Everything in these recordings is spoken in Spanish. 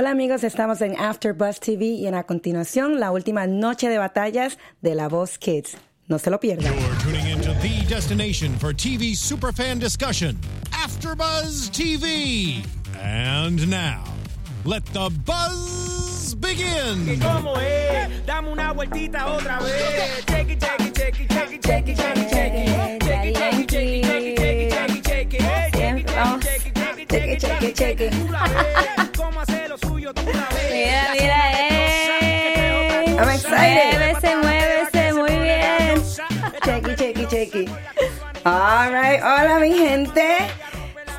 Hola amigos, estamos en After Buzz TV y en a continuación la última noche de batallas de La Voz Kids. No se lo pierdan. You're tuning into the destination for TV superfan discussion, AfterBuzz TV. And now, let the buzz begin. ¿Cómo es? Dame una vueltita otra vez. Cheque, cheque, cheque, cheque, cheque, cheque, cheque. Cheque, cheque, cheque, cheque, cheque, cheque, cheque. Cheque, Vamos. cheque, cheque, Cheque, cheque, cheque. Tú la ves. ¿Cómo hace lo suyo? Tú la ves. Mira, mira, eh. I'm excited. Muévese, muévese, muy bien. Chequi, chequi, chequi. All right, hola mi gente.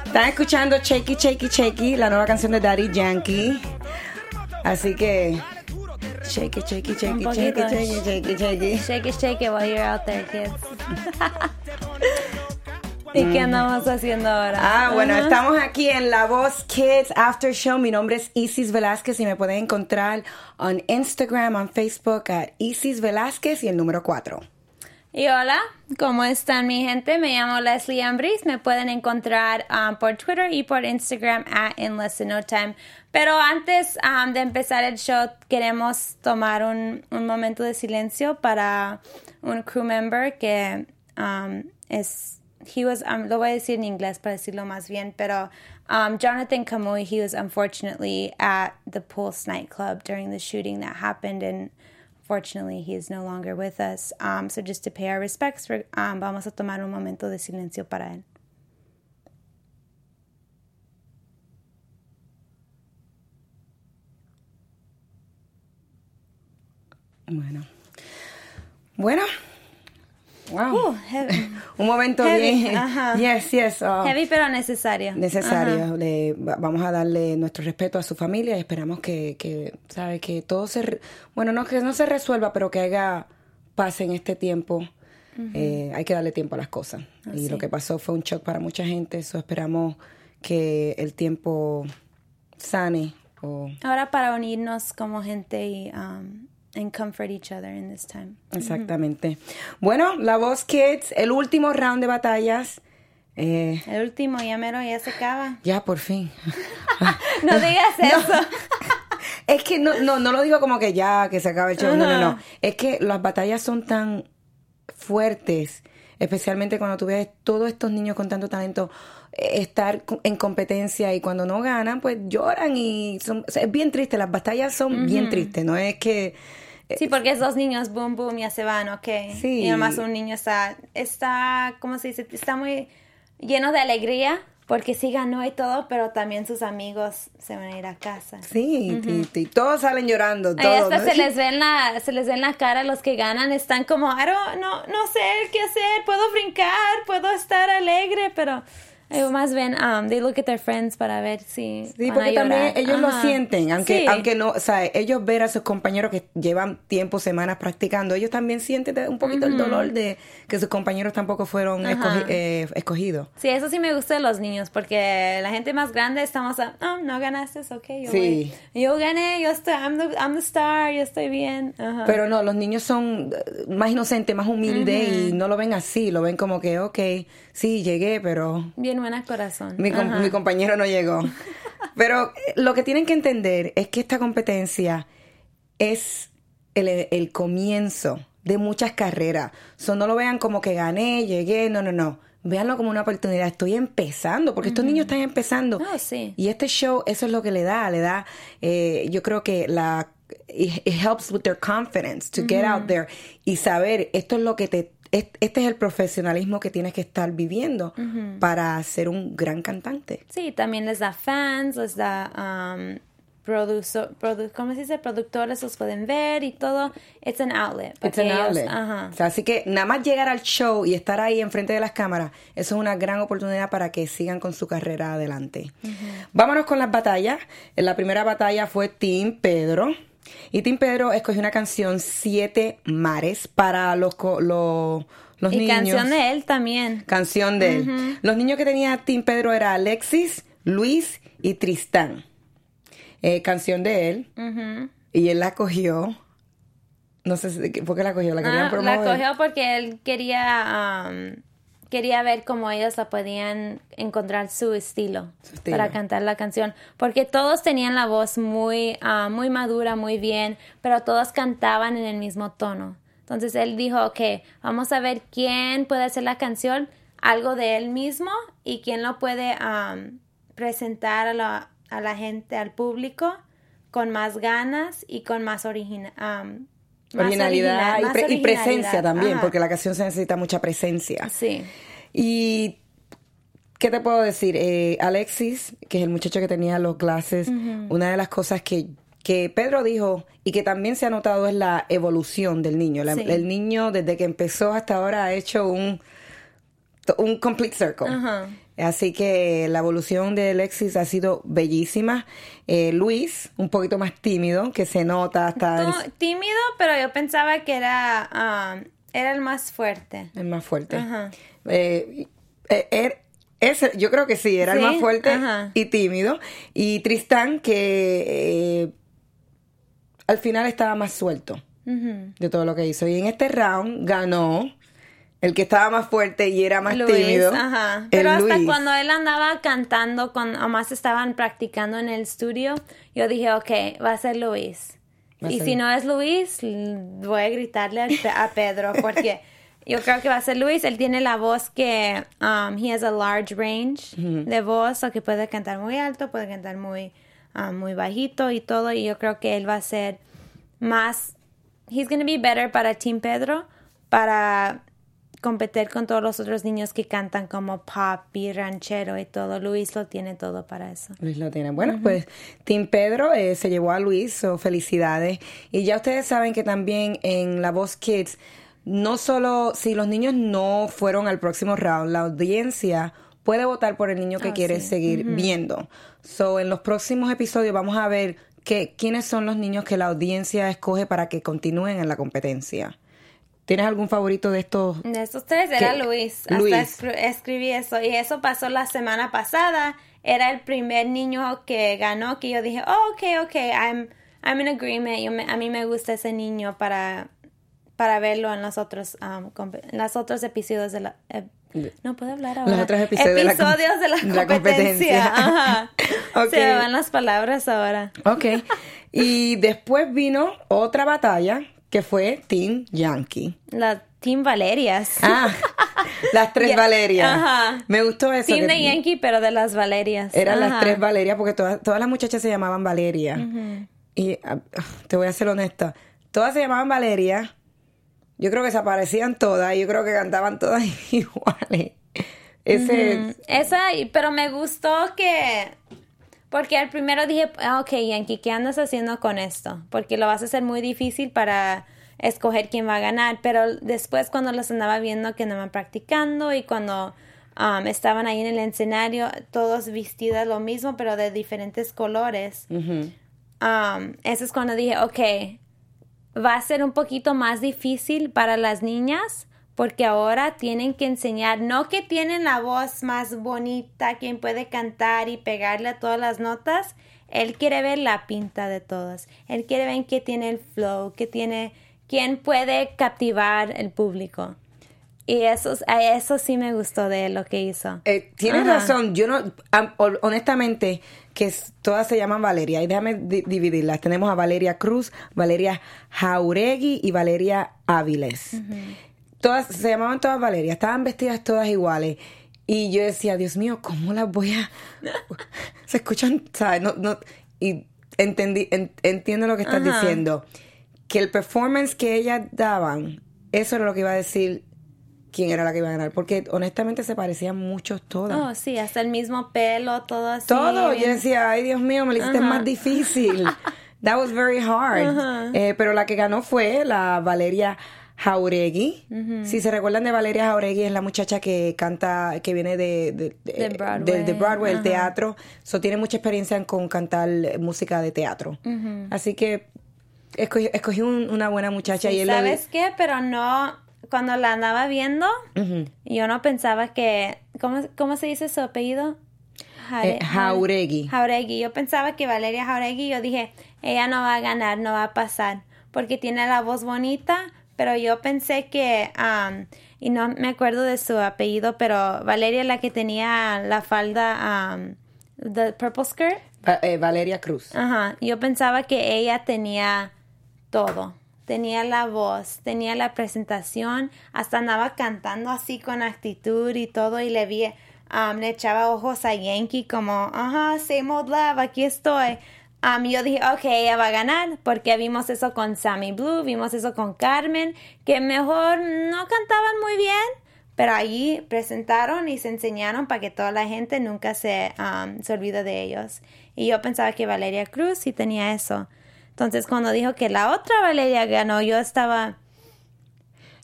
Están escuchando Chequi, chequi, chequi, la nueva canción de Daddy Yankee. Así que chequi, chequi, chequi, Un chequi, poquito. chequi, chequi, chequi. Shake it, shake it while you're out there, kids. ¿Y qué andamos haciendo ahora? Ah, bueno, Ajá. estamos aquí en La Voz Kids After Show. Mi nombre es Isis Velázquez y me pueden encontrar en Instagram, en Facebook, a Isis Velázquez y el número 4. Y hola, ¿cómo están mi gente? Me llamo Leslie Ambris. Me pueden encontrar um, por Twitter y por Instagram at In Less No Time. Pero antes um, de empezar el show, queremos tomar un, un momento de silencio para un crew member que um, es... He was, um, lo voy a decir en inglés para decirlo más bien, pero um, Jonathan Kamui, he was unfortunately at the Pulse nightclub during the shooting that happened and Fortunately, he is no longer with us. Um, so just to pay our respects, for, um, vamos a tomar un momento de silencio para él. Bueno. Bueno. Wow. Uh, heavy, Un momento Heavy, bien. ajá. Yes, yes. oh, heavy pero necesario. necesario. Le, va- vamos a darle nuestro respeto a su familia y esperamos que, que sabe, que todo se, bueno, no que no se resuelva, pero que haya paz en este tiempo. Eh, hay que darle tiempo a las cosas. y lo que pasó fue un shock para mucha gente. Eso esperamos que el tiempo sane. O, Ahora para unirnos como gente y um, and comfort each other in this time. exactamente. Bueno, la voz Kids, el último round de batallas. Eh, El último, ya mero, ya se acaba. ya, por fin. No digas eso. Es que no, no, no lo digo como que ya, que se acaba el show. No, no, no. Ajá. Es que las batallas son tan fuertes, especialmente cuando tú ves todos estos niños con tanto talento eh, estar en competencia y cuando no ganan, pues lloran y son, o sea, es bien triste. Las batallas son bien tristes, no es que. Sí, porque es dos niños, boom, boom, ya se van, ok. Sí. Y además un niño está, está, ¿cómo se dice? Está muy lleno de alegría porque sí ganó y todo, pero también sus amigos se van a ir a casa. Sí, y- y todos salen llorando. Ahí Todos, hasta ¿no? se les ve en la, se les ve en la cara los que ganan, están como, "I don't- no, no sé qué hacer, puedo brincar, puedo estar alegre, pero más bien, um, they look at their friends para ver si Sí, van a porque también llorar. ellos lo Ajá. sienten, aunque, Sí. aunque no, o sea, ellos ver a sus compañeros que llevan tiempo, semanas practicando, ellos también sienten un poquito el dolor de que sus compañeros tampoco fueron escogi- eh, escogidos. Sí, eso sí me gusta de los niños, porque la gente más grande estamos a, oh, no ganaste, ok, yo Sí. voy. Yo gané, yo estoy, I'm the, I'm the star, yo estoy bien. Ajá. Pero no, los niños son eh, más inocentes, más humildes y no lo ven así, lo ven como que, ok, sí, llegué, pero bien buena corazón. mi, com- mi compañero no llegó. Pero lo que tienen que entender es que esta competencia es el, el comienzo de muchas carreras. So, no lo vean como que gané, llegué, no, no, no. Véanlo como una oportunidad. Estoy empezando, porque estos niños están empezando. Oh, sí. Y este show, eso es lo que le da, le da, eh, yo creo que la, it, it helps with their confidence to get out there y saber, esto es lo que te, este es el profesionalismo que tienes que estar viviendo para ser un gran cantante. Sí, también les da fans, les da um, produ- ¿cómo se dice? Productores los pueden ver y todo. It's an outlet. It's an ellos- outlet. O sea, así que nada más llegar al show y estar ahí enfrente de las cámaras, eso es una gran oportunidad para que sigan con su carrera adelante. Vámonos con las batallas. La primera batalla fue Team Pedro. Y Team Pedro escogió una canción Siete Mares para los, los, los y niños. canción de él también. Canción de él. Los niños que tenía Team Pedro era Alexis, Luis y Tristán. Eh, canción de él. Y él la cogió. No sé si- por qué la cogió. La querían Ah, promover. la cogió porque él quería um, quería ver cómo ellos la podían encontrar su estilo, Su estilo. para cantar la canción, porque todos tenían la voz muy, ah, muy madura, muy bien, pero todos cantaban en el mismo tono. Entonces él dijo, ok, vamos a ver quién puede hacer la canción, algo de él mismo y quién lo puede am, presentar a la, a la gente, al público, con más ganas y con más origina- am, más Originalidad original, y, pre- y presencia también, Ajá. porque la canción se necesita mucha presencia. Sí. Y, ¿qué te puedo decir? Eh, Alexis, que es el muchacho que tenía los glasses, una de las cosas que, que Pedro dijo y que también se ha notado es la evolución del niño. La- Sí. El niño, desde que empezó hasta ahora, ha hecho un, un complete circle. Así que la evolución de Alexis ha sido bellísima. Eh, Luis, un poquito más tímido, que se nota hasta No, tímido, pero yo pensaba que era, um, era el más fuerte. el más fuerte. Ajá. Eh, eh, er- ese- yo creo que sí, era el más fuerte ajá. y tímido. Y Tristán, que eh, al final estaba más suelto de todo lo que hizo. Y en este round ganó el que estaba más fuerte y era más Luis, tímido. ajá. Pero hasta Luis. cuando él andaba cantando, cuando más estaban practicando en el estudio, yo dije, ok, va a ser Luis. A Y ser- si no es Luis, voy a gritarle a Pedro, porque yo creo que va a ser Luis. Él tiene la voz que, um, he has a large range de voz, o que puede cantar muy alto, puede cantar muy, um, muy bajito y todo. Y yo creo que él va a ser más, he's going to be better para Team Pedro, para competir con todos los otros niños que cantan como pop y ranchero y todo. Luis lo tiene todo para eso. Luis lo tiene. Bueno, pues Team Pedro eh, se llevó a Luis, so, felicidades. Y ya ustedes saben que también en La Voz Kids, no solo si los niños no fueron al próximo round, la audiencia puede votar por el niño que Ah, quiere sí. seguir viendo. So, en los próximos episodios vamos a ver que, quiénes son los niños que la audiencia escoge para que continúen en la competencia. ¿Tienes algún favorito de estos? De estos tres era ¿Qué? Luis. Luis. Hasta escri- escribí eso. Y eso pasó la semana pasada. Era el primer niño que ganó que yo dije, oh, ok, ok, I'm, I'm in agreement. Yo me- a mí me gusta ese niño para, para verlo en los otros, um, en los otros episodios de la... eh, no puedo hablar ahora. Los otros episodios de la com- Episodios de la, de la competencia. competencia. Ajá. Ok. Se me van las palabras ahora. Ok. y después vino otra batalla que fue Team Yankee. La Team Valerias. Ah, las tres Valerias. ajá. Me gustó eso. Team de Yankee, pero de las Valerias. Eran las tres Valerias porque todas, todas las muchachas se llamaban Valeria. Y ah, te voy a ser honesta. Todas se llamaban Valeria. Yo creo que se aparecían todas y yo creo que cantaban todas iguales. Ese. Esa, pero me gustó que. Porque al primero dije, ah, ok, Yankee, ¿qué andas haciendo con esto? Porque lo vas a hacer muy difícil para escoger quién va a ganar. Pero después, cuando los andaba viendo que andaban practicando y cuando um, estaban ahí en el escenario, todos vestidas lo mismo, pero de diferentes colores, um, eso es cuando dije, ok, va a ser un poquito más difícil para las niñas porque ahora tienen que enseñar, no que tienen la voz más bonita, quien puede cantar y pegarle a todas las notas, él quiere ver la pinta de todas, él quiere ver que tiene el flow, que tiene, quién puede captivar el público. Y eso, a eso sí me gustó de lo que hizo. Eh, tienes Ajá. razón, yo no, hon- honestamente, que todas se llaman Valeria, y déjame di- dividirlas. Tenemos a Valeria Cruz, Valeria Jauregui y Valeria Áviles. Todas, se llamaban todas Valeria, estaban vestidas todas iguales. Y yo decía, Dios mío, ¿cómo las voy a...? se escuchan, ¿sabes? No, no, y entendí, en- entiendo lo que estás Ajá. diciendo. Que el performance que ellas daban, eso era lo que iba a decir quién era la que iba a ganar. Porque honestamente se parecían muchos todas. Oh, sí, hasta el mismo pelo, todo así. Todo. Yo decía, ay Dios mío, me lo hiciste Ajá. más difícil. That was very hard. Eh, pero la que ganó fue la Valeria Jauregui. Si se recuerdan de Valeria Jauregui, es la muchacha que canta, que viene de, de, De Broadway. de- el teatro. So, tiene mucha experiencia en- con cantar música de teatro. Así que escogí, escogí un- una buena muchacha. Sí, y él ¿Sabes qué? Pero no, cuando la andaba viendo, yo no pensaba que, ¿cómo, cómo se dice su apellido? Jare- Eh, Jauregui. Jauregui. Yo pensaba que Valeria Jauregui, yo dije, ella no va a ganar, no va a pasar, porque tiene la voz bonita, pero yo pensé que, um, y no me acuerdo de su apellido, pero Valeria la que tenía la falda, um, the purple skirt. Va- eh, Valeria Cruz. Ajá, yo pensaba que ella tenía todo. Tenía la voz, tenía la presentación, hasta andaba cantando así con actitud y todo y le vi, um, le echaba ojos a Yankee como, ajá, same old love, aquí estoy. Um, yo dije, ok, ella va a ganar, porque vimos eso con Sammy Blue, vimos eso con Carmen, que mejor no cantaban muy bien, pero allí presentaron y se enseñaron para que toda la gente nunca se, um, se olvide de ellos. Y yo pensaba que Valeria Cruz sí tenía eso. Entonces, cuando dijo que la otra Valeria ganó, yo estaba...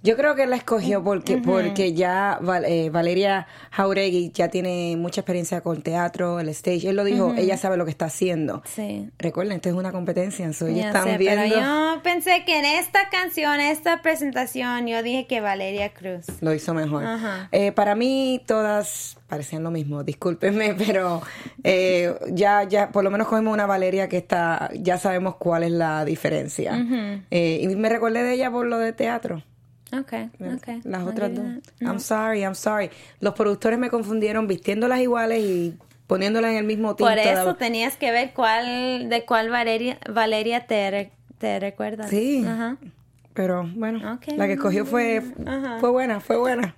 Yo creo que la escogió porque, porque ya eh, Valeria Jauregui ya tiene mucha experiencia con teatro, el stage. Él lo dijo, ella sabe lo que está haciendo. Sí. Recuerden, esto es una competencia, so Ya están sé, viendo. pero yo pensé que en esta canción, esta presentación, yo dije que Valeria Cruz. Lo hizo mejor. Ajá. Eh, para mí todas parecían lo mismo, discúlpenme, pero eh, ya, ya, por lo menos cogimos una Valeria que está, ya sabemos cuál es la diferencia. Eh, y me recordé de ella por lo de teatro. Ok, ok. Las No otras dos. I'm sorry, I'm sorry. Los productores me confundieron vistiéndolas iguales y poniéndolas en el mismo Por tinto. eso tenías que ver cuál, de cuál Valeria, Valeria te, re- te recuerdas. Sí. Ajá. Pero bueno, la que escogió fue, Ajá. fue buena, fue buena.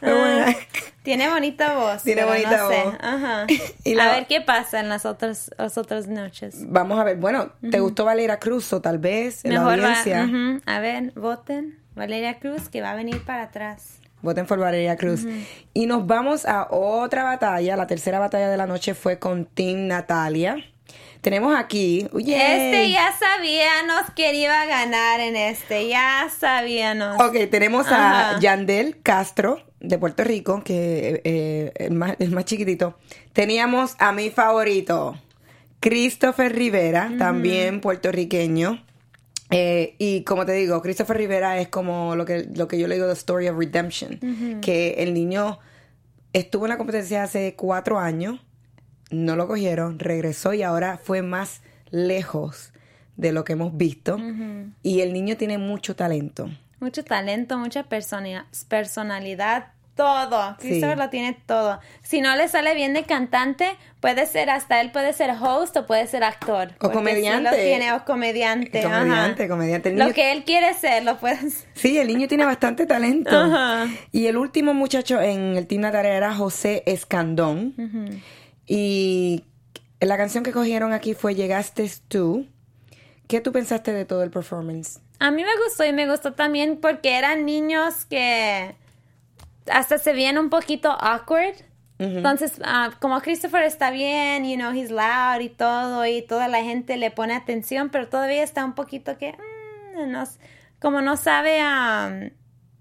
Fue Ah, buena. Tiene bonita voz. Tiene bonita no sé. voz. Ajá. Y la- A ver qué pasa en las otras, las otras noches. Vamos a ver, bueno, ¿te gustó Valeria Cruz o tal vez en la va. audiencia? A ver, voten. Valeria Cruz, que va a venir para atrás. Voten por Valeria Cruz. Y nos vamos a otra batalla. La tercera batalla de la noche fue con Team Natalia. Tenemos aquí. Este ya sabíamos que iba a ganar en este. Ya sabíamos. Ok, tenemos a. Yandel Castro de Puerto Rico, que eh, el, más, el más chiquitito. Teníamos a mi favorito, Christopher Rivera, también puertorriqueño. Eh, y como te digo, Christopher Rivera es como lo que, lo que yo le digo The Story of Redemption, que el niño estuvo en la competencia hace cuatro años, no lo cogieron, regresó y ahora fue más lejos de lo que hemos visto. Y el niño tiene mucho talento. Mucho talento, mucha persona- personalidad, todo. Sí. Christopher lo tiene todo. Si no le sale bien de cantante, puede ser hasta él puede ser host o puede ser actor. sí comediante. lo tiene, o comediante. ajá. Comediante, comediante. El niño- Lo que él quiere ser, lo puede ser. Sí, el niño tiene bastante talento. Ajá. Y el último muchacho en el Team Natalia era José Escandón. Y la canción que cogieron aquí fue Llegaste tú. ¿Qué tú pensaste de todo el performance? A mí me gustó y me gustó también porque eran niños que hasta se veían un poquito awkward. Entonces, ah, como Christopher está bien, you know, he's loud y todo, y toda la gente le pone atención, pero todavía está un poquito que, mm, no como no sabe, um,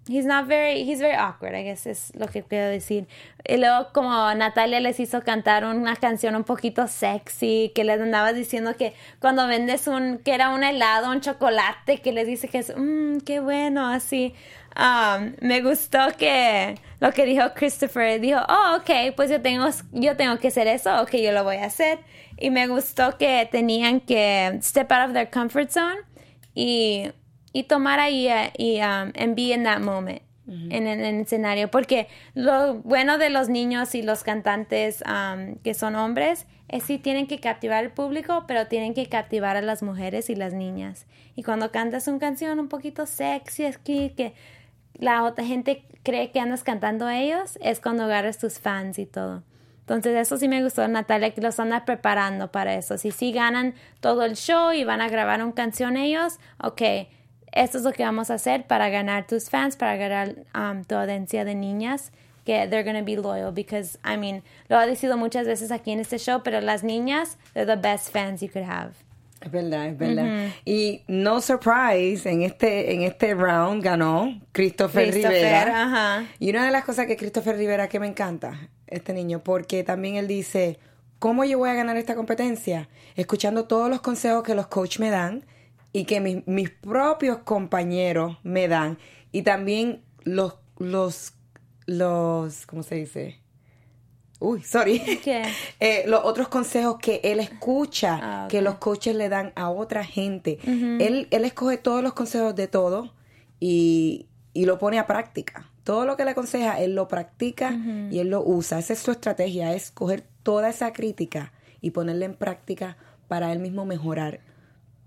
he's not very, he's very awkward, I guess es lo que quiero decir. Y luego como Natalia les hizo cantar una canción un poquito sexy, que les andaba diciendo que cuando vendes un, que era un helado, un chocolate, que les dice que es, mmm, qué bueno, así. Um, me gustó que lo que dijo Christopher, dijo, oh, ok, pues yo tengo, yo tengo que hacer eso, ok, yo lo voy a hacer. Y me gustó que tenían que step out of their comfort zone y, y tomar ahí eh, y um, and be in that moment. En, en- en el escenario, porque lo bueno de los niños y los cantantes um, que son hombres es sí tienen que captivar al público, pero tienen que captivar a las mujeres y las niñas. Y cuando cantas una canción un poquito sexy, aquí que la otra gente cree que andas cantando a ellos, es cuando agarras tus fans y todo. Entonces eso sí me gustó, Natalia, que los anda preparando para eso. Si sí ganan todo el show y van a grabar una canción ellos, ok, esto es lo que vamos a hacer para ganar tus fans, para ganar um, tu audiencia de niñas, que they're going to be loyal, because, I mean, lo ha dicho muchas veces aquí en este show, pero las niñas, they're the best fans you could have. Es verdad, es verdad. Y no surprise, en este, en este round ganó Christopher, Christopher, Rivera. Y una de las cosas que Christopher Rivera que me encanta, este niño, porque también él dice, ¿cómo yo voy a ganar esta competencia? Escuchando todos los consejos que los coaches me dan y que mis, mis propios compañeros me dan. Y también los, los, los, ¿cómo se dice? Uy, sorry. ¿Qué? Eh, los otros consejos que él escucha, Ah, que los coaches le dan a otra gente. él, él escoge todos los consejos de todo y, y lo pone a práctica. Todo lo que le aconseja, él lo practica y él lo usa. Esa es su estrategia, es coger toda esa crítica y ponerla en práctica para él mismo mejorar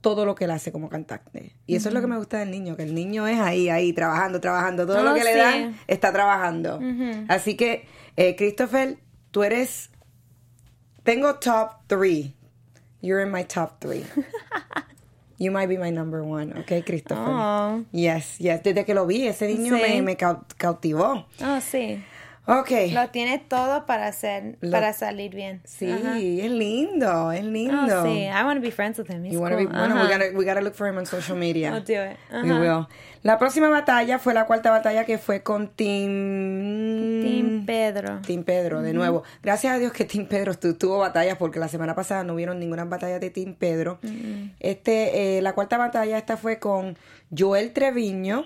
todo lo que él hace como cantante. Y eso es lo que me gusta del niño, que el niño es ahí, ahí, trabajando, trabajando. Todo lo que le dan está trabajando. Así que, eh, Christopher, tú eres... Tengo top three. You're in my top three. You might be my number one, ¿ok, Christopher? Oh. Yes, yes. Desde que lo vi, ese niño Sí. me, me cau- cautivó. Oh, sí. Ok. Lo tiene todo para hacer, Lo- para salir bien. Sí, Ajá. es lindo, es lindo. Oh, sí. I want to be friends with him. He's You wanna be- cool. bueno, we Ajá. gotta, we gotta look for him on social media. I'll do it. We Ajá. will. La próxima batalla fue la cuarta batalla que fue con Team... Team Pedro. Team Pedro, de nuevo. Gracias a Dios que Team Pedro tu- tuvo batallas porque la semana pasada no hubieron ninguna batalla de Team Pedro. Este, eh, la cuarta batalla esta fue con Joel Treviño,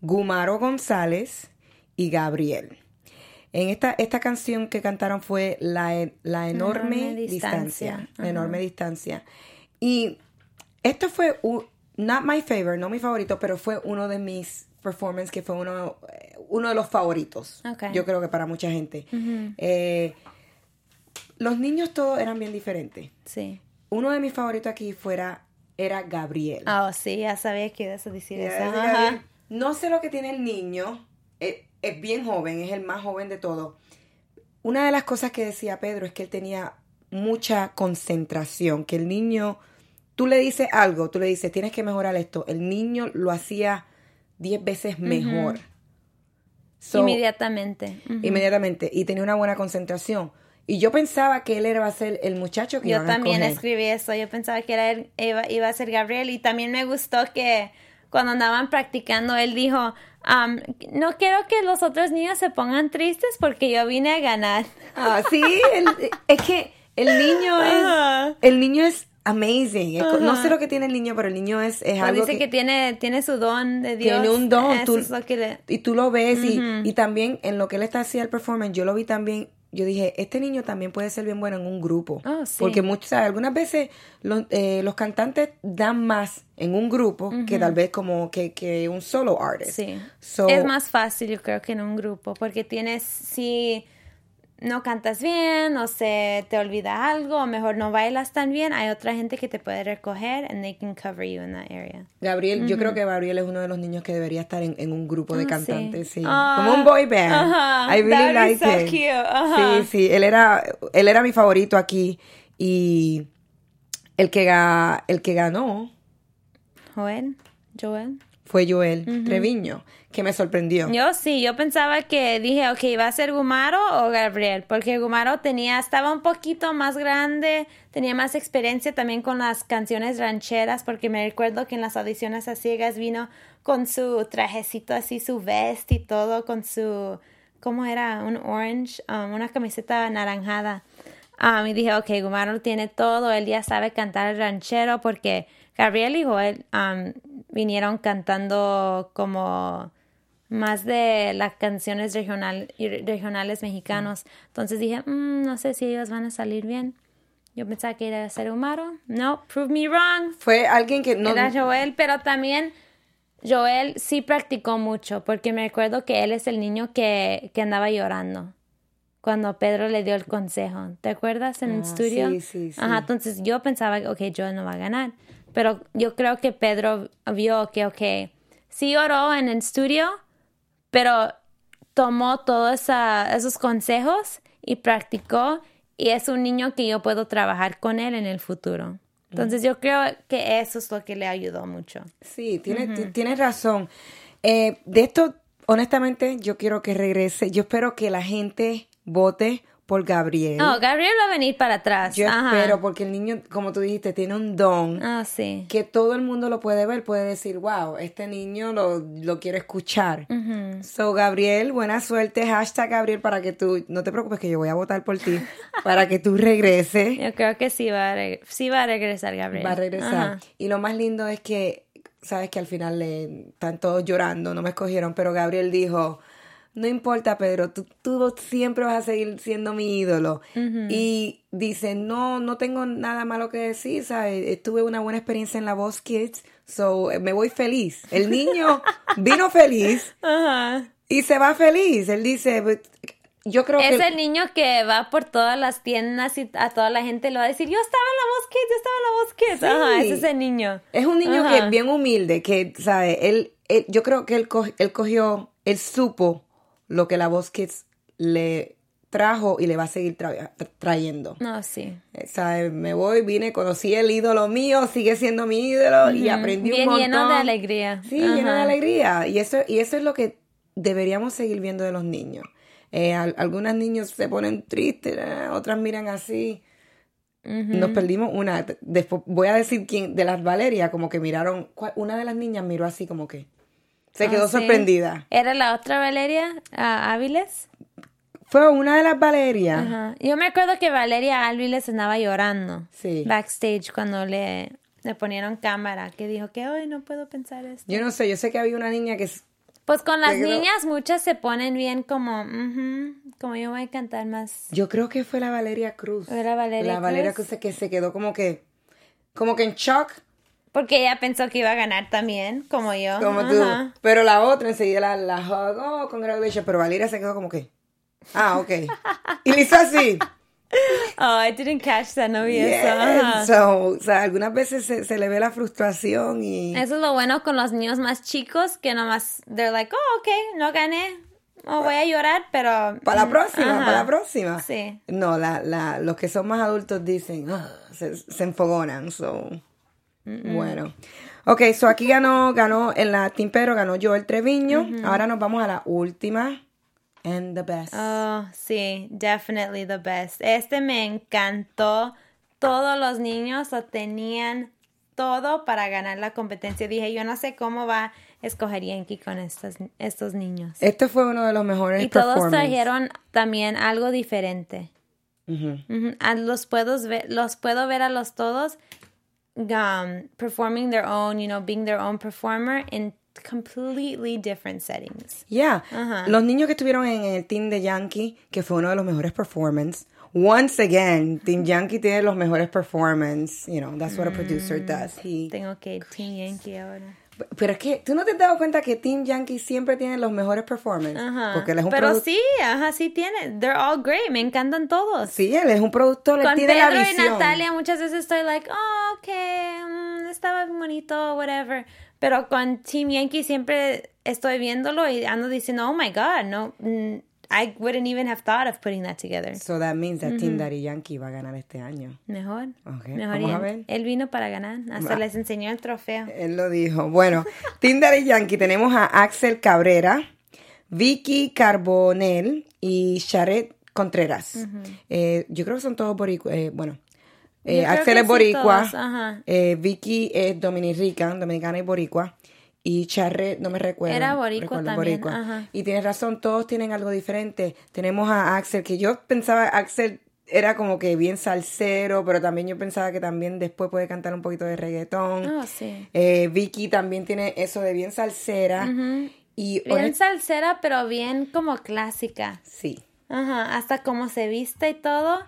Gumaro González y Gabriel. En esta, esta canción que cantaron fue La, e- la enorme, Enorme distancia. distancia. La enorme distancia. Y esto fue, un- not my favorite, no mi favorito, pero fue uno de mis performances que fue uno, eh, uno de los favoritos. Ok. Yo creo que para mucha gente. Eh, los niños todos eran bien diferentes. Sí. Uno de mis favoritos aquí fuera, era Gabriel. Oh, sí, ya sabía que ibas a decir eso. No sé lo que tiene el niño. Es, es bien joven, es el más joven de todos. Una de las cosas que decía Pedro es que él tenía mucha concentración, que el niño, tú le dices algo, tú le dices, tienes que mejorar esto, el niño lo hacía diez veces mejor. So, Inmediatamente. Inmediatamente, y tenía una buena concentración. Y yo pensaba que él era a ser el muchacho que Yo iban a también escoger. escribí eso. Yo pensaba que era él- iba, iba a ser Gabriel. Y también me gustó que cuando andaban practicando, él dijo, um, no quiero que los otros niños se pongan tristes porque yo vine a ganar. Ah, sí, el- es que el niño es, el niño es amazing. No sé lo que tiene el niño, pero el niño es, es algo dice que, tiene, tiene su don de Dios. tiene un don. Eso tú- es lo que le- Y tú lo ves y, y también en lo que él está haciendo el performance, yo lo vi también. Yo dije, este niño también puede ser bien bueno en un grupo. Oh, sí. Porque muchas, algunas veces los, eh, los cantantes dan más en un grupo que tal vez como que, que un solo artist. Sí. So- es más fácil, yo creo, que en un grupo, porque tienes, si no cantas bien o se te olvida algo o mejor no bailas tan bien, hay otra gente que te puede recoger and they can cover you in that area. Gabriel, yo creo que Gabriel es uno de los niños que debería estar en, en un grupo de Ah, cantantes, sí. sí. Ah, Como un boy band. ajá. I really like so cute. Sí, sí, él era, él era mi favorito aquí y el que, ga- el que ganó Joel, Joel. Fue Joel Treviño, que me sorprendió. Yo sí, yo pensaba que dije, ok, ¿va a ser Gumaro o Gabriel? Porque Gumaro tenía, estaba un poquito más grande, tenía más experiencia también con las canciones rancheras, porque me recuerdo que en las audiciones a ciegas vino con su trajecito así, su vest y todo, con su, ¿cómo era? Un orange, um, una camiseta anaranjada. Um, y dije, ok, Gumaro tiene todo, él ya sabe cantar el ranchero, porque Gabriel y Joel um, vinieron cantando como más de las canciones regional, regionales mexicanos. Entonces dije, "Mm, no sé si ellos van a salir bien. Yo pensaba que era ser Humaro. No, prove me wrong. Fue alguien que no... Era Joel, pero también Joel sí practicó mucho, porque me recuerdo que él es el niño que, que andaba llorando cuando Pedro le dio el consejo. ¿Te acuerdas en el Ah, estudio? sí, sí, sí. Ajá, entonces yo pensaba, ok, Joel no va a ganar. Pero yo creo que Pedro vio que, ok, sí lloró en el estudio, pero tomó todos esa- esos consejos y practicó y es un niño que yo puedo trabajar con él en el futuro. Entonces yo creo que eso es lo que le ayudó mucho. Sí, tienes, ti- tienes razón. Eh, de esto, honestamente, yo quiero que regrese. Yo espero que la gente vote por Gabriel. No, Gabriel va a venir para atrás. Yo Ajá. espero, porque el niño, como tú dijiste, tiene un don Ah, sí. que todo el mundo lo puede ver, puede decir, wow, este niño lo, lo quiero escuchar. So, Gabriel, buena suerte, hashtag Gabriel, para que tú, no te preocupes que yo voy a votar por ti, para que tú regreses, Yo creo que sí va a, reg- sí va a regresar Gabriel. va a regresar. Ajá. Y lo más lindo es que, sabes que al final le, están todos llorando, no me escogieron, pero Gabriel dijo, no importa, Pedro, tú, tú siempre vas a seguir siendo mi ídolo. Y dice, no, no tengo nada malo que decir, ¿sabes? Tuve una buena experiencia en la Voz Kids, so eh, me voy feliz. El niño vino feliz y se va feliz. Él dice, "But- yo creo Es que... el niño que va por todas las tiendas y a toda la gente le va a decir, yo estaba en la Voz Kids, yo estaba en la Voz Kids. Ajá, ese es el niño. Es un niño Ajá. que es bien humilde, que, ¿sabes? Él, él- yo creo que él, co- él cogió, él supo lo que la Voz Kids le trajo y le va a seguir tra- tra- trayendo. No, sí. Eh, ¿Sabes? Me voy, vine, conocí el ídolo mío, sigue siendo mi ídolo y aprendí Bien un montón. lleno de alegría. Sí, lleno de alegría. Y eso, y eso es lo que deberíamos seguir viendo de los niños. Eh, al- algunas niños se ponen tristes, eh, otras miran así. Nos perdimos una. Después voy a decir quién, de las Valeria, como que miraron. Una de las niñas miró así como que. Se quedó Ah, sorprendida. ¿Era la otra Valeria ah, Áviles? Fue una de las Valeria. Ajá. Yo me acuerdo que Valeria Áviles andaba llorando Sí. backstage cuando le, le ponieron cámara, que dijo que hoy no puedo pensar esto. Yo no sé, yo sé que había una niña que. Pues con las niñas muchas se ponen bien como, como yo voy a cantar más. Yo creo que fue la Valeria Cruz. ¿Era Valeria La Valeria? Cruz que se quedó como que. Como que en shock. Porque ella pensó que iba a ganar también, como yo. Como Ajá. tú. Pero la otra enseguida la, la hug, oh, congratulations. Pero Valeria se quedó como que. Ah, ok. y le hizo así. Oh, I didn't catch that, no vi eso. Yes. Ajá. So, o sea, algunas veces se, se le ve la frustración y. Eso es lo bueno con los niños más chicos, que nomás, they're like, oh, ok, no gané, oh, voy a llorar, pero... Para la próxima, Ajá. para la próxima. Sí. No, la, la, los que son más adultos dicen, "Ah", se, se enfogonan. So. Bueno. Ok, so aquí ganó, ganó en la Team Pero, ganó Joel Treviño. Ahora nos vamos a la última. And the best. Oh, sí, definitely the best. Este me encantó. Todos los niños lo tenían todo para ganar la competencia. Dije, yo no sé cómo va a escoger Yankee con estos, estos niños. este fue uno de los mejores Y todos trajeron también algo diferente. Ah, Los puedo ver, los puedo ver a los todos um, performing their own, you know, being their own performer in completely different settings. Yeah. Ajá. Los niños que estuvieron en el team de Yankee, que fue uno de los mejores performances. Once again, Team Yankee tiene los mejores performances. You know, that's what a producer Mm. does. He- Tengo que ir Team Yankee ahora. Pero es que tú no te has dado cuenta que Team Yankee siempre tiene los mejores performances. Ajá. Porque él es un Pero sí, ajá, sí tiene. They're all great. Me encantan todos. Sí, él es un productor, él Con tiene la Pedro y visión. Natalia muchas veces estoy like, oh, ok, mm, estaba bonito, whatever. Pero con Team Yankee siempre estoy viéndolo y ando diciendo, oh my God, no, mm, I wouldn't even have thought of putting that together. So that means that Team Daddy Yankee va a ganar este año. Mejor. Ok, Mejor. vamos a ver. él vino para ganar. Hasta Va. les enseñó el trofeo. Él lo dijo. Bueno, Team Daddy Yankee tenemos a Axel Cabrera, Vicky Carbonell y Sharet Contreras. Eh, yo creo que son todos boricuas. eh, bueno, eh, Axel es boricua, eh, Vicky es dominica, dominicana y boricua. Y Charret, no me recuerdo. Era boricua recuerdo, también, boricua. ajá. Y tienes razón, todos tienen algo diferente. Tenemos a Axel, que yo pensaba, Axel era como que bien salsero, pero también yo pensaba que también después puede cantar un poquito de reggaetón. Oh, sí. Eh, Vicky también tiene eso de bien salsera. Y Bien salsera, pero bien como clásica. sí. Ajá, hasta como se viste y todo,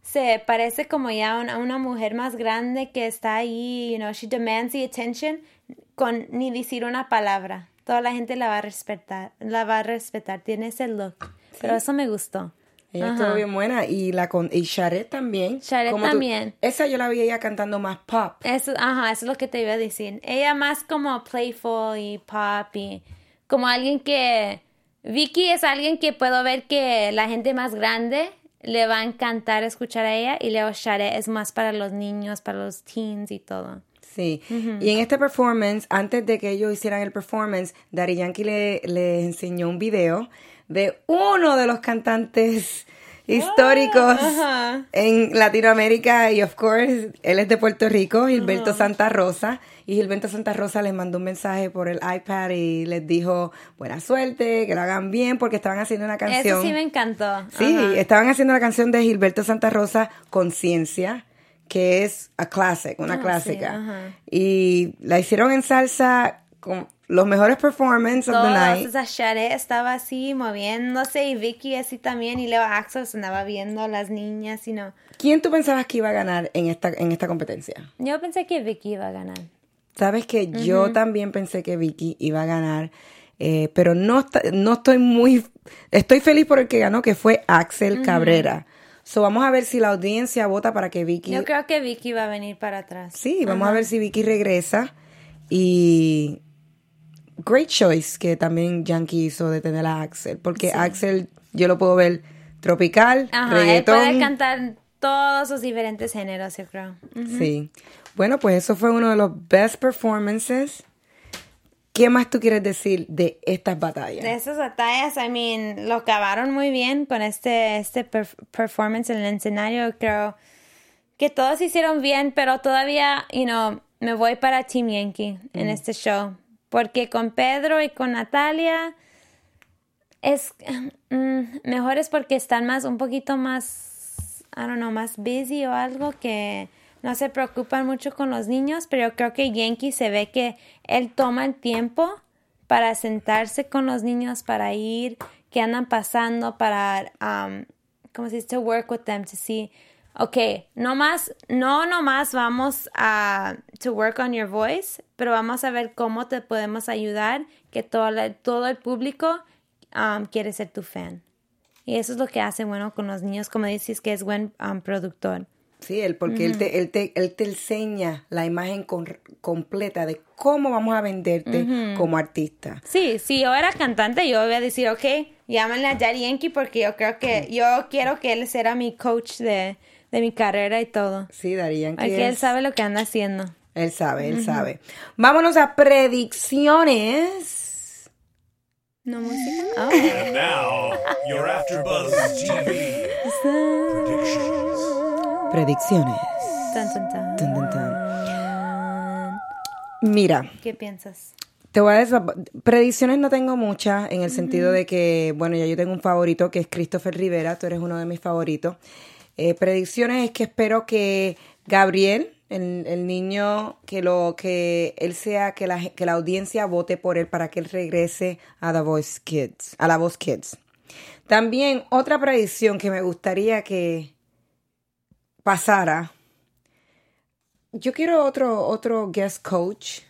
se parece como ya una, una mujer más grande que está ahí, you know, she demands the attention con ni decir una palabra. Toda la gente la va a respetar, la va a respetar, tiene ese look. Pero eso me gustó. Ella estuvo bien buena. Y la con y Sharet también. Sharet Como tú- también. esa yo la vi ella cantando más pop. Eso, ajá, eso es lo que te iba a decir. Ella más como playful y pop y como alguien que... Vicky es alguien que puedo ver que la gente más grande le va a encantar escuchar a ella y Leo Share es más para los niños, para los teens y todo. Sí, y en este performance, antes de que ellos hicieran el performance, Daddy Yankee le, le enseñó un video de uno de los cantantes históricos ajá. en Latinoamérica y of course él es de Puerto Rico, Gilberto Santa Rosa y Gilberto Santa Rosa les mandó un mensaje por el iPad y les dijo buena suerte, que lo hagan bien porque estaban haciendo una canción. Eso sí me encantó. Sí, estaban haciendo la canción de Gilberto Santa Rosa, Conciencia, que es a classic, una Ah, clásica. sí, y la hicieron en salsa con los mejores performances of the night. o sea, Share estaba así moviéndose y Vicky así también y luego Axel se andaba viendo a las niñas y no. ¿Quién tú pensabas que iba a ganar en esta, en esta competencia? Yo pensé que Vicky iba a ganar. Sabes que yo también pensé que Vicky iba a ganar, eh, pero no, no estoy muy... Estoy feliz por el que ganó, que fue Axel Cabrera. So, vamos a ver si la audiencia vota para que Vicky... Yo creo que Vicky va a venir para atrás. Sí, vamos a ver si Vicky regresa. Y great choice que también Yankee hizo de tener a Axel, porque Axel yo lo puedo ver tropical, Ajá, él reggaetón. puede cantar todos los diferentes géneros, yo creo. Sí. Bueno, pues eso fue uno de los best performances. ¿Qué más tú quieres decir de estas batallas? De esas batallas, I mean, lo acabaron muy bien con este, este perf- performance en el escenario. Creo que todos hicieron bien, pero todavía, you know, me voy para Team Yankee en este show. Porque con Pedro y con Natalia es mm, mejor es porque están más, un poquito más, I don't know, más busy o algo que no se preocupan mucho con los niños, pero creo que Yankee se ve que él toma el tiempo para sentarse con los niños, para ir, qué andan pasando, para, um, ¿cómo se dice? To work with them, to see, okay, no más, no nomás vamos a, to work on your voice, pero vamos a ver cómo te podemos ayudar, que todo, todo el público um, quiere ser tu fan. Y eso es lo que hace bueno con los niños, como dices, que es buen um, productor. Sí, él, porque él, te, él, te, él te enseña la imagen con- completa de cómo vamos a venderte como artista. Sí, si yo era cantante, yo voy a decir, ok, llámenle a Daddy Yankee porque yo creo que, yo quiero que él sea mi coach de, de mi carrera y todo. Sí, Darían, Porque él sabe lo que anda haciendo. Él sabe, él sabe. Vámonos a predicciones. ¿No música? Oh. And now, your AfterBuzz TV predictions. Predicciones. Tan, tan, tan. Mira, ¿Qué piensas? te voy a decir, predicciones no tengo muchas en el sentido de que, bueno, ya yo tengo un favorito que es Christopher Rivera, tú eres uno de mis favoritos. Eh, predicciones es que espero que Gabriel, el, el niño, que lo que él sea, que la, que la audiencia vote por él para que él regrese a The Voice Kids, a la Voz Kids. También otra predicción que me gustaría que pasara. Yo quiero otro, otro guest coach.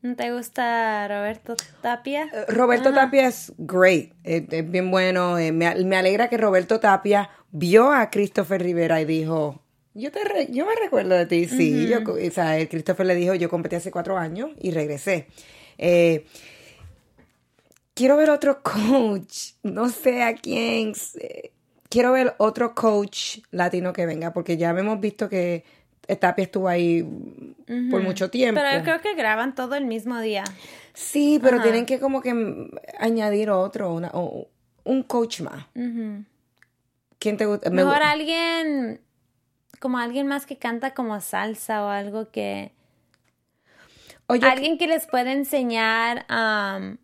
¿No te gusta Roberto Tapia? Eh, Roberto Tapia es great, es, es bien bueno. eh, me, me alegra que Roberto Tapia vio a Christopher Rivera y dijo, yo te re- yo me recuerdo de ti, sí. yo, o sea, el Christopher le dijo, yo competí hace cuatro años y regresé. Eh, quiero ver otro coach, no sé a quién. Quiero ver otro coach latino que venga, porque ya hemos visto que Tapia estuvo ahí por mucho tiempo. Pero yo creo que graban todo el mismo día. Sí, pero tienen que como que añadir otro, una, o- un coach más. ¿Quién te gusta? Me Mejor gu- alguien, como alguien más que canta como salsa o algo que... Oye, Alguien que les pueda enseñar, um,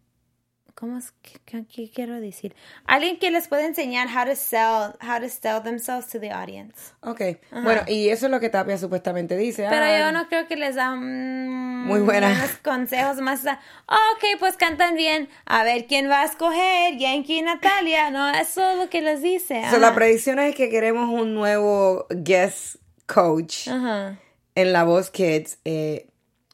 ¿cómo es que- qué quiero decir? Alguien que les pueda enseñar how to sell, how to sell themselves to the audience. ok. Bueno, y eso es lo que Tapia supuestamente dice. Pero Ah, yo no creo que les da mm, Muy buenos consejos más. da, "Oh, ok, pues cantan bien. A ver quién va a escoger, Yankee y Natalia. No, eso es lo que les dice. so, la predicción es que queremos un nuevo guest coach Ajá. en La Voz Kids. Eh,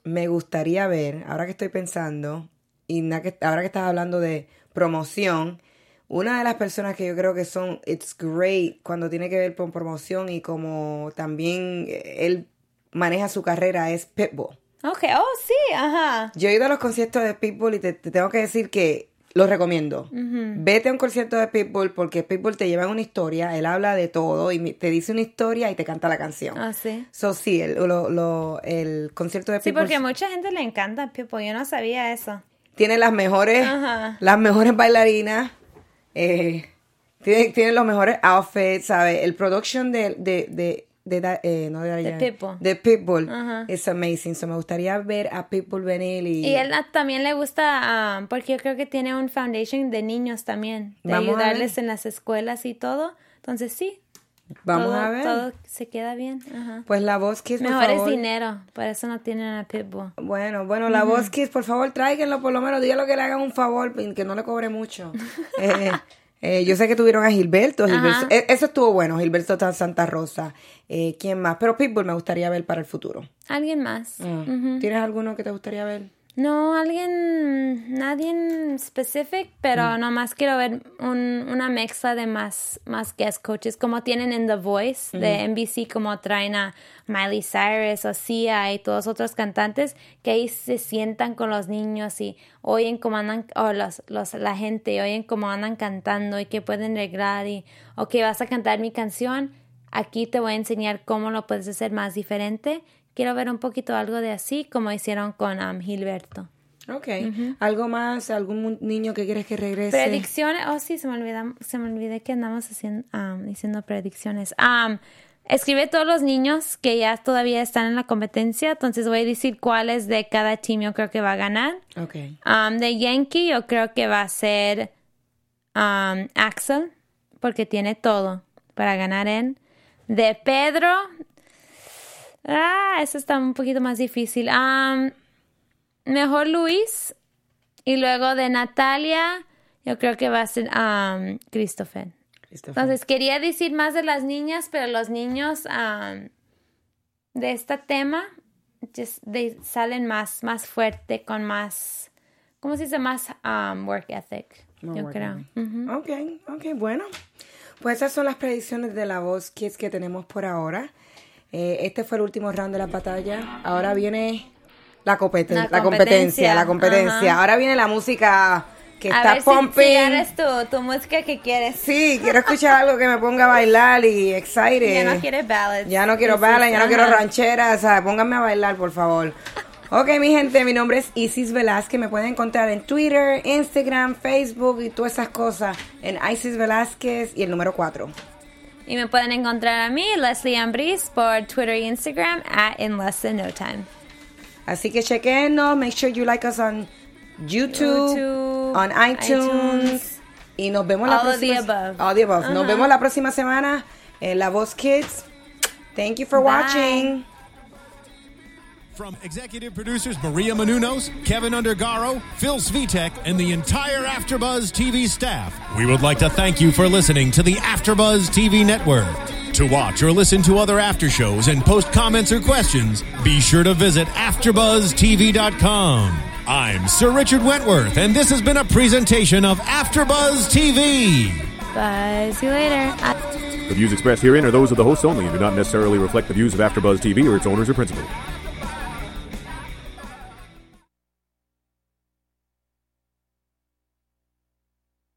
me gustaría ver, ahora que estoy pensando, y que- ahora que estás hablando de promoción, una de las personas que yo creo que son, it's great cuando tiene que ver con promoción y como también eh, él maneja su carrera es Pitbull. Ok, oh, sí, ajá. Yo he ido a los conciertos de Pitbull y te, te tengo que decir que los recomiendo. Vete a un concierto de Pitbull porque Pitbull te lleva una historia, él habla de todo y te dice una historia y te canta la canción. Ah, sí. So, sí, el, lo- lo- el concierto de Sí, Pitbull porque a mucha gente le encanta People. Yo no sabía eso. Tiene las mejores, Ajá. las mejores bailarinas, eh, tiene, tiene los mejores outfits, ¿sabes? El production de, de, de, de Da- eh, no de, De Pitbull. de Pitbull Ajá. es amazing. So, me gustaría ver a Pitbull venir y, Y él también le gusta, ah, porque yo creo que tiene un foundation de niños también, de Vamos ayudarles en las escuelas y todo. Entonces sí. Vamos todo, a ver. Todo se queda bien. Ajá. Pues la voz por Mejor es favor. dinero, por eso no tienen a Pitbull. Bueno, bueno, la voz Kids, por favor, tráiganlo, por lo menos dígalo que le hagan un favor, que no le cobre mucho. Eh, eh, yo sé que tuvieron a Gilberto, Gilberto- eh, eso estuvo bueno, Gilberto Santa Rosa. Eh, ¿Quién más? Pero Pitbull me gustaría ver para el futuro. Alguien más. Mm. ¿Tienes alguno que te gustaría ver? No, alguien, nadie en specific, pero Mm. nomás quiero ver un- una mezcla de más, más guest coaches, como tienen en The Voice de NBC, como traen a Miley Cyrus o Sia y todos otros cantantes, que ahí se sientan con los niños y oyen cómo andan, o los, los, la gente, oyen cómo andan cantando y que pueden arreglar y, ok, vas a cantar mi canción, aquí te voy a enseñar cómo lo puedes hacer más diferente. Quiero ver un poquito algo de así, como hicieron con um, Gilberto. Ok. ¿Algo más? ¿Algún niño que quieres que regrese? Predicciones. Oh, sí, se me olvida, se me olvidé que andamos haciendo, um, diciendo predicciones. Um, escribe todos los niños que ya todavía están en la competencia. Entonces voy a decir cuáles de cada team yo creo que va a ganar. Ok. Um, de Yankee yo creo que va a ser Axel, porque tiene todo para ganar él. De Pedro, ah, eso está un poquito más difícil. Um, mejor Luis. Y luego de Natalia, yo creo que va a ser um, Christopher. Christopher. Entonces quería decir más de las niñas, pero los niños um, de este tema just, they salen más, más fuerte, con más, ¿cómo se dice? Más um, work ethic, More yo work creo. ethic. Ujú. Ok, ok, bueno. Pues esas son las predicciones de la voz Kids que tenemos por ahora. Eh, este fue el último round de la batalla. Ahora viene la, competen- La la competencia, la competencia. Ajá. Ahora viene la música que A está ver si, pumping. si eres tú, tu música que quieres. Sí, quiero escuchar algo que me ponga a bailar y excited. Ya no quieres ballads. Ya no quiero balas, ya no quiero rancheras, o sea, pónganme a bailar, por favor. Ok, mi gente, mi nombre es Isis Velázquez. Me pueden encontrar en Twitter, Instagram, Facebook y todas esas cosas en Isis Velázquez y el número 4. Y me pueden encontrar a mí, Leslie Ambris, por Twitter e Instagram, at In Less Than No Time. Así que chequenos, make sure you like us on YouTube, YouTube, on iTunes, iTunes. y nos vemos la All of the próxima above. All the above. Nos Ajá. vemos la próxima semana en La Voz Kids. Thank you for Bye. watching. From executive producers Maria Manunos, Kevin Undergaro, Phil Svitek, and the entire Afterbuzz TV staff, we would like to thank you for listening to the Afterbuzz TV network. To watch or listen to other after shows and post comments or questions, be sure to visit AfterBuzzTV.com. I'm Sir Richard Wentworth, and this has been a presentation of Afterbuzz TV. Bye. See you later. The views expressed herein are those of the hosts only and do not necessarily reflect the views of AfterBuzz TV or its owners or principals.